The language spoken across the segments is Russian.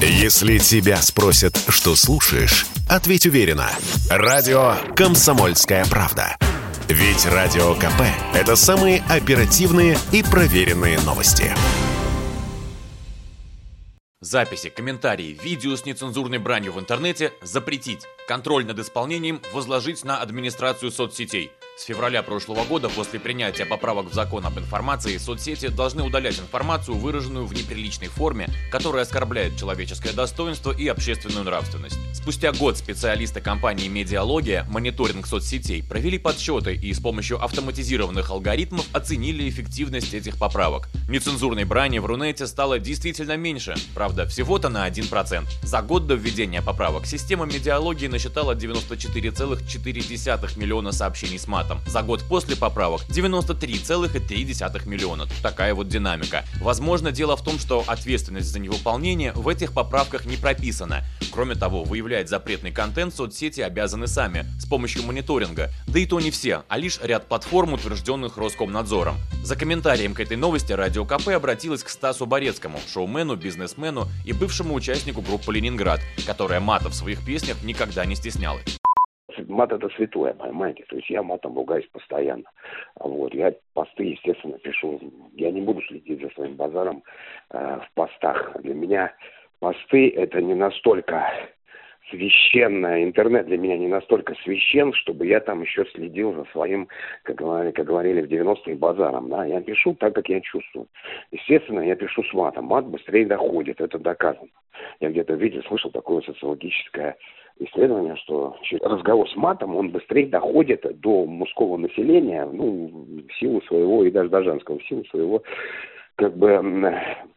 Если тебя спросят, что слушаешь, ответь уверенно. Радио «Комсомольская правда». Ведь Радио КП – это самые оперативные и проверенные новости. Записи, комментарии, видео с нецензурной бранью в интернете запретить. Контроль над исполнением возложить на администрацию соцсетей – с февраля прошлого года, после принятия поправок в закон об информации, соцсети должны удалять информацию, выраженную в неприличной форме, которая оскорбляет человеческое достоинство и общественную нравственность. Спустя год специалисты компании «Медиалогия» мониторинг соцсетей провели подсчеты и с помощью автоматизированных алгоритмов оценили эффективность этих поправок. Нецензурной брани в Рунете стало действительно меньше, правда, всего-то на 1%. За год до введения поправок система «Медиалогии» насчитала 94,4 миллиона сообщений с матом матом. За год после поправок 93,3 миллиона. Такая вот динамика. Возможно, дело в том, что ответственность за невыполнение в этих поправках не прописана. Кроме того, выявлять запретный контент соцсети обязаны сами, с помощью мониторинга. Да и то не все, а лишь ряд платформ, утвержденных Роскомнадзором. За комментарием к этой новости Радио КП обратилась к Стасу Борецкому, шоумену, бизнесмену и бывшему участнику группы «Ленинград», которая мата в своих песнях никогда не стесняла мат это святое, понимаете? То есть я матом ругаюсь постоянно. Вот. Я посты, естественно, пишу. Я не буду следить за своим базаром э, в постах. Для меня посты это не настолько священно, интернет для меня не настолько священ, чтобы я там еще следил за своим, как говорили, как говорили в 90-е, базаром. Да? Я пишу так, как я чувствую. Естественно, я пишу с матом. Мат быстрее доходит, это доказано. Я где-то видел, слышал такое социологическое исследование, что разговор с матом, он быстрее доходит до мужского населения, ну, в силу своего, и даже до женского, в силу своего как бы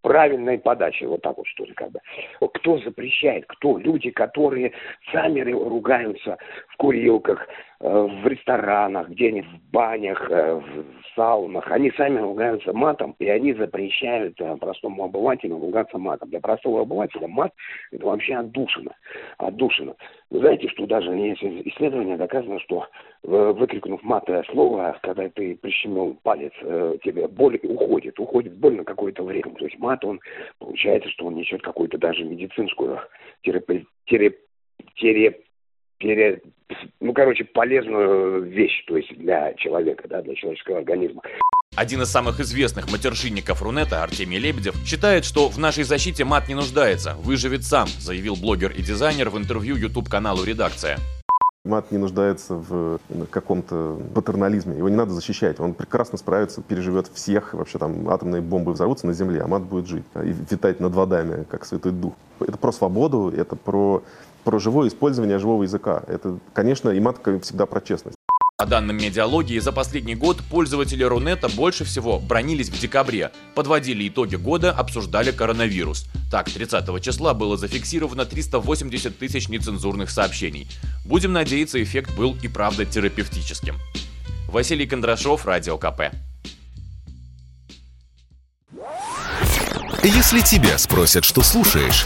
правильной подачи, вот так вот что ли, как бы. Кто запрещает, кто? Люди, которые сами ругаются в курилках, э, в ресторанах, где-нибудь в банях, э, в саунах, они сами ругаются матом, и они запрещают э, простому обывателю ругаться матом. Для простого обывателя мат – это вообще отдушина. Отдушина. Вы знаете, что даже есть исследование доказано, что выкрикнув матое слово, когда ты прищемил палец, тебе боль уходит, уходит боль на какое-то время. То есть он, получается, что он несет какую-то даже медицинскую терапи, терап, терап, терап, ну, короче, полезную вещь, то есть для человека, да, для человеческого организма. Один из самых известных матершинников Рунета, Артемий Лебедев, считает, что в нашей защите мат не нуждается, выживет сам, заявил блогер и дизайнер в интервью YouTube-каналу «Редакция». Мат не нуждается в каком-то патернализме. Его не надо защищать. Он прекрасно справится, переживет всех. Вообще там атомные бомбы взорвутся на Земле, а мат будет жить и витать над водами, как Святой Дух. Это про свободу, это про, про живое использование живого языка. Это, конечно, и мат, как всегда, про честность. По данным медиалогии, за последний год пользователи Рунета больше всего бронились в декабре, подводили итоги года, обсуждали коронавирус. Так, 30 числа было зафиксировано 380 тысяч нецензурных сообщений. Будем надеяться, эффект был и правда терапевтическим. Василий Кондрашов, Радио КП. Если тебя спросят, что слушаешь,